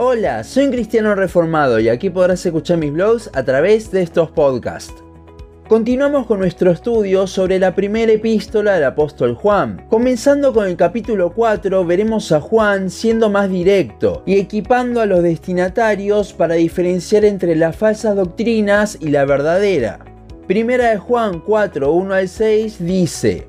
Hola, soy un cristiano reformado y aquí podrás escuchar mis blogs a través de estos podcasts. Continuamos con nuestro estudio sobre la primera epístola del apóstol Juan. Comenzando con el capítulo 4 veremos a Juan siendo más directo y equipando a los destinatarios para diferenciar entre las falsas doctrinas y la verdadera. Primera de Juan 4, 1 al 6 dice,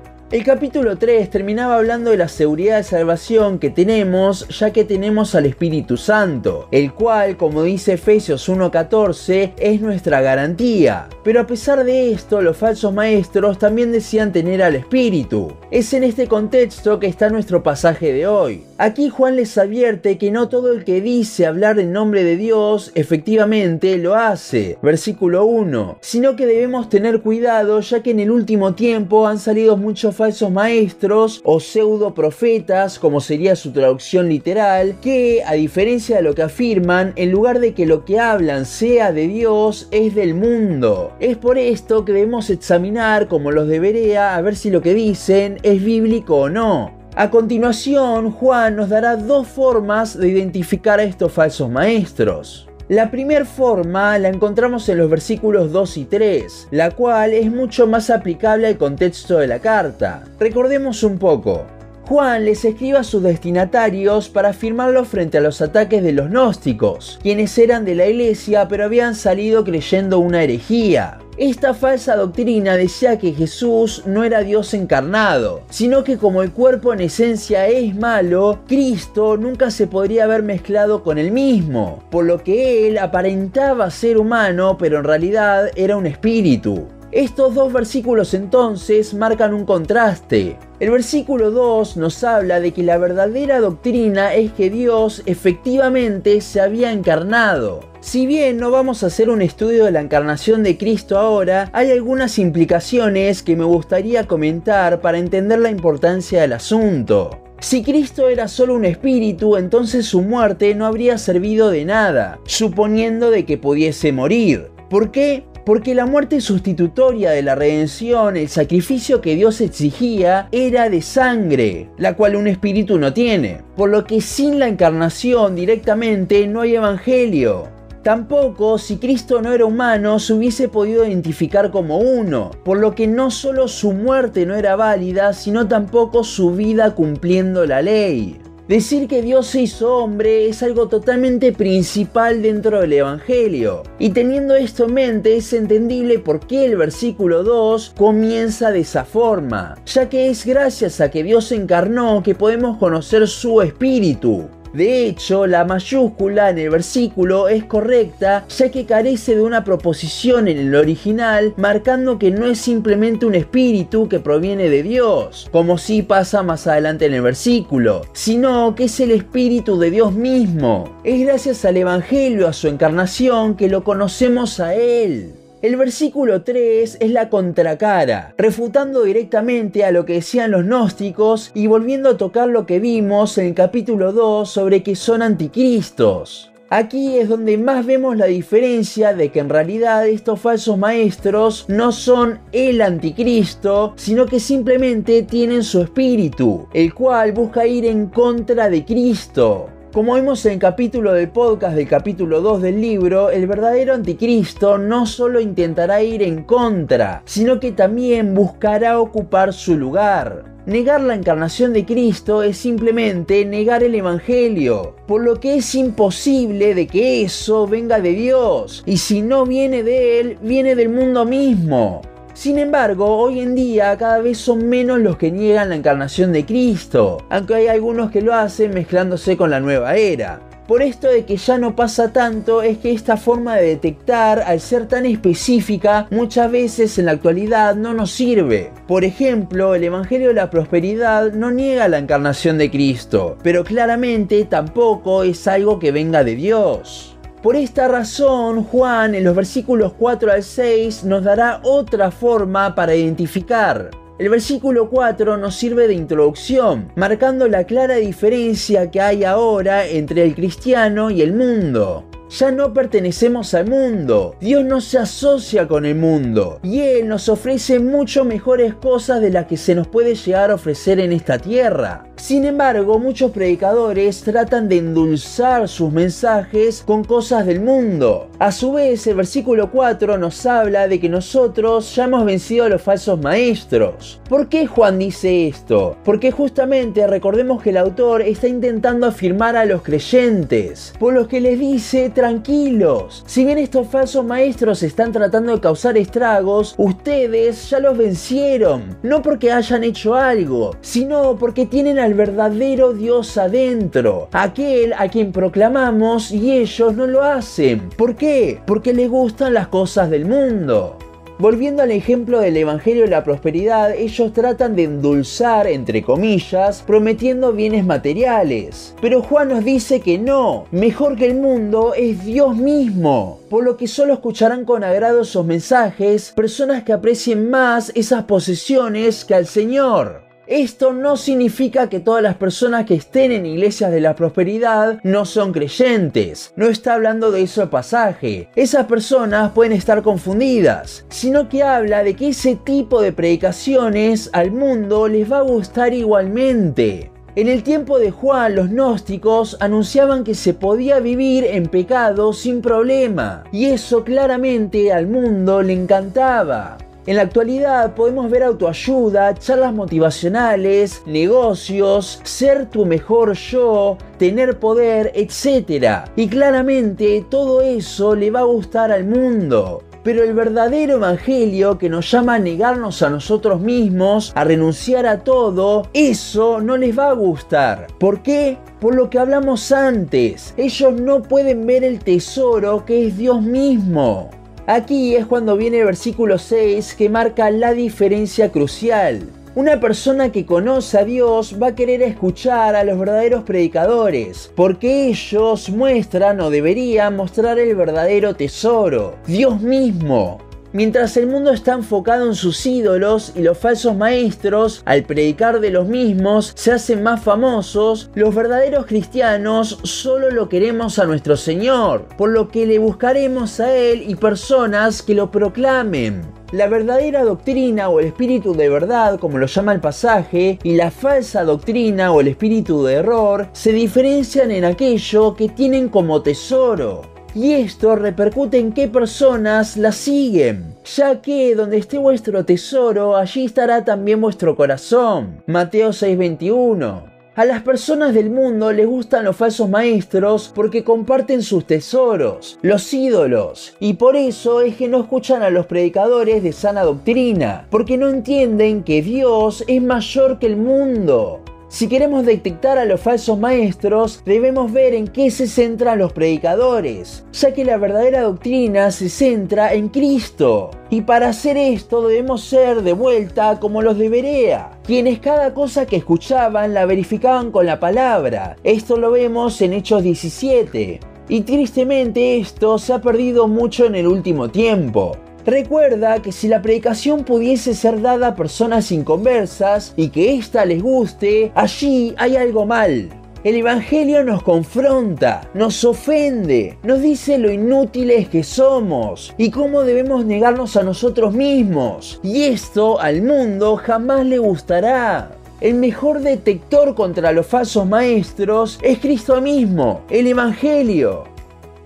El capítulo 3 terminaba hablando de la seguridad de salvación que tenemos ya que tenemos al Espíritu Santo, el cual, como dice Efesios 1.14, es nuestra garantía. Pero a pesar de esto, los falsos maestros también decían tener al Espíritu. Es en este contexto que está nuestro pasaje de hoy. Aquí Juan les advierte que no todo el que dice hablar en nombre de Dios efectivamente lo hace, versículo 1, sino que debemos tener cuidado ya que en el último tiempo han salido muchos falsos maestros o pseudo profetas, como sería su traducción literal, que a diferencia de lo que afirman, en lugar de que lo que hablan sea de Dios, es del mundo. Es por esto que debemos examinar como los debería a ver si lo que dicen es bíblico o no. A continuación, Juan nos dará dos formas de identificar a estos falsos maestros. La primera forma la encontramos en los versículos 2 y 3, la cual es mucho más aplicable al contexto de la carta. Recordemos un poco. Juan les escribe a sus destinatarios para afirmarlo frente a los ataques de los gnósticos, quienes eran de la iglesia pero habían salido creyendo una herejía. Esta falsa doctrina decía que Jesús no era Dios encarnado, sino que como el cuerpo en esencia es malo, Cristo nunca se podría haber mezclado con el mismo, por lo que él aparentaba ser humano, pero en realidad era un espíritu. Estos dos versículos entonces marcan un contraste. El versículo 2 nos habla de que la verdadera doctrina es que Dios efectivamente se había encarnado. Si bien no vamos a hacer un estudio de la encarnación de Cristo ahora, hay algunas implicaciones que me gustaría comentar para entender la importancia del asunto. Si Cristo era solo un espíritu, entonces su muerte no habría servido de nada, suponiendo de que pudiese morir. ¿Por qué? Porque la muerte sustitutoria de la redención, el sacrificio que Dios exigía, era de sangre, la cual un espíritu no tiene. Por lo que sin la encarnación directamente no hay evangelio. Tampoco, si Cristo no era humano, se hubiese podido identificar como uno, por lo que no solo su muerte no era válida, sino tampoco su vida cumpliendo la ley. Decir que Dios se hizo hombre es algo totalmente principal dentro del Evangelio. Y teniendo esto en mente es entendible por qué el versículo 2 comienza de esa forma, ya que es gracias a que Dios se encarnó que podemos conocer su espíritu. De hecho, la mayúscula en el versículo es correcta ya que carece de una proposición en el original marcando que no es simplemente un espíritu que proviene de Dios, como si pasa más adelante en el versículo, sino que es el espíritu de Dios mismo. Es gracias al Evangelio, a su encarnación, que lo conocemos a Él. El versículo 3 es la contracara, refutando directamente a lo que decían los gnósticos y volviendo a tocar lo que vimos en el capítulo 2 sobre que son anticristos. Aquí es donde más vemos la diferencia de que en realidad estos falsos maestros no son el anticristo, sino que simplemente tienen su espíritu, el cual busca ir en contra de Cristo. Como vimos en el capítulo del podcast del capítulo 2 del libro, el verdadero anticristo no solo intentará ir en contra, sino que también buscará ocupar su lugar. Negar la encarnación de Cristo es simplemente negar el Evangelio, por lo que es imposible de que eso venga de Dios, y si no viene de Él, viene del mundo mismo. Sin embargo, hoy en día cada vez son menos los que niegan la encarnación de Cristo, aunque hay algunos que lo hacen mezclándose con la nueva era. Por esto de que ya no pasa tanto es que esta forma de detectar, al ser tan específica, muchas veces en la actualidad no nos sirve. Por ejemplo, el Evangelio de la Prosperidad no niega la encarnación de Cristo, pero claramente tampoco es algo que venga de Dios. Por esta razón, Juan en los versículos 4 al 6 nos dará otra forma para identificar. El versículo 4 nos sirve de introducción, marcando la clara diferencia que hay ahora entre el cristiano y el mundo. Ya no pertenecemos al mundo. Dios no se asocia con el mundo. Y Él nos ofrece mucho mejores cosas de las que se nos puede llegar a ofrecer en esta tierra. Sin embargo, muchos predicadores tratan de endulzar sus mensajes con cosas del mundo. A su vez, el versículo 4 nos habla de que nosotros ya hemos vencido a los falsos maestros. ¿Por qué Juan dice esto? Porque justamente recordemos que el autor está intentando afirmar a los creyentes, por los que les dice tranquilos. Si bien estos falsos maestros están tratando de causar estragos, ustedes ya los vencieron. No porque hayan hecho algo, sino porque tienen al verdadero Dios adentro. Aquel a quien proclamamos y ellos no lo hacen. ¿Por qué? Porque les gustan las cosas del mundo. Volviendo al ejemplo del Evangelio de la Prosperidad, ellos tratan de endulzar, entre comillas, prometiendo bienes materiales. Pero Juan nos dice que no, mejor que el mundo es Dios mismo, por lo que solo escucharán con agrado esos mensajes personas que aprecien más esas posesiones que al Señor. Esto no significa que todas las personas que estén en iglesias de la prosperidad no son creyentes. No está hablando de eso el pasaje. Esas personas pueden estar confundidas, sino que habla de que ese tipo de predicaciones al mundo les va a gustar igualmente. En el tiempo de Juan, los gnósticos anunciaban que se podía vivir en pecado sin problema, y eso claramente al mundo le encantaba. En la actualidad podemos ver autoayuda, charlas motivacionales, negocios, ser tu mejor yo, tener poder, etc. Y claramente todo eso le va a gustar al mundo. Pero el verdadero evangelio que nos llama a negarnos a nosotros mismos, a renunciar a todo, eso no les va a gustar. ¿Por qué? Por lo que hablamos antes. Ellos no pueden ver el tesoro que es Dios mismo. Aquí es cuando viene el versículo 6 que marca la diferencia crucial. Una persona que conoce a Dios va a querer escuchar a los verdaderos predicadores, porque ellos muestran o deberían mostrar el verdadero tesoro, Dios mismo. Mientras el mundo está enfocado en sus ídolos y los falsos maestros, al predicar de los mismos, se hacen más famosos, los verdaderos cristianos solo lo queremos a nuestro Señor, por lo que le buscaremos a Él y personas que lo proclamen. La verdadera doctrina o el espíritu de verdad, como lo llama el pasaje, y la falsa doctrina o el espíritu de error se diferencian en aquello que tienen como tesoro y esto repercute en qué personas la siguen, ya que donde esté vuestro tesoro, allí estará también vuestro corazón. Mateo 6:21. A las personas del mundo les gustan los falsos maestros porque comparten sus tesoros, los ídolos, y por eso es que no escuchan a los predicadores de sana doctrina, porque no entienden que Dios es mayor que el mundo. Si queremos detectar a los falsos maestros, debemos ver en qué se centran los predicadores, ya que la verdadera doctrina se centra en Cristo. Y para hacer esto debemos ser de vuelta como los de Berea, quienes cada cosa que escuchaban la verificaban con la palabra. Esto lo vemos en Hechos 17. Y tristemente esto se ha perdido mucho en el último tiempo. Recuerda que si la predicación pudiese ser dada a personas inconversas y que ésta les guste, allí hay algo mal. El Evangelio nos confronta, nos ofende, nos dice lo inútiles que somos y cómo debemos negarnos a nosotros mismos. Y esto al mundo jamás le gustará. El mejor detector contra los falsos maestros es Cristo mismo, el Evangelio.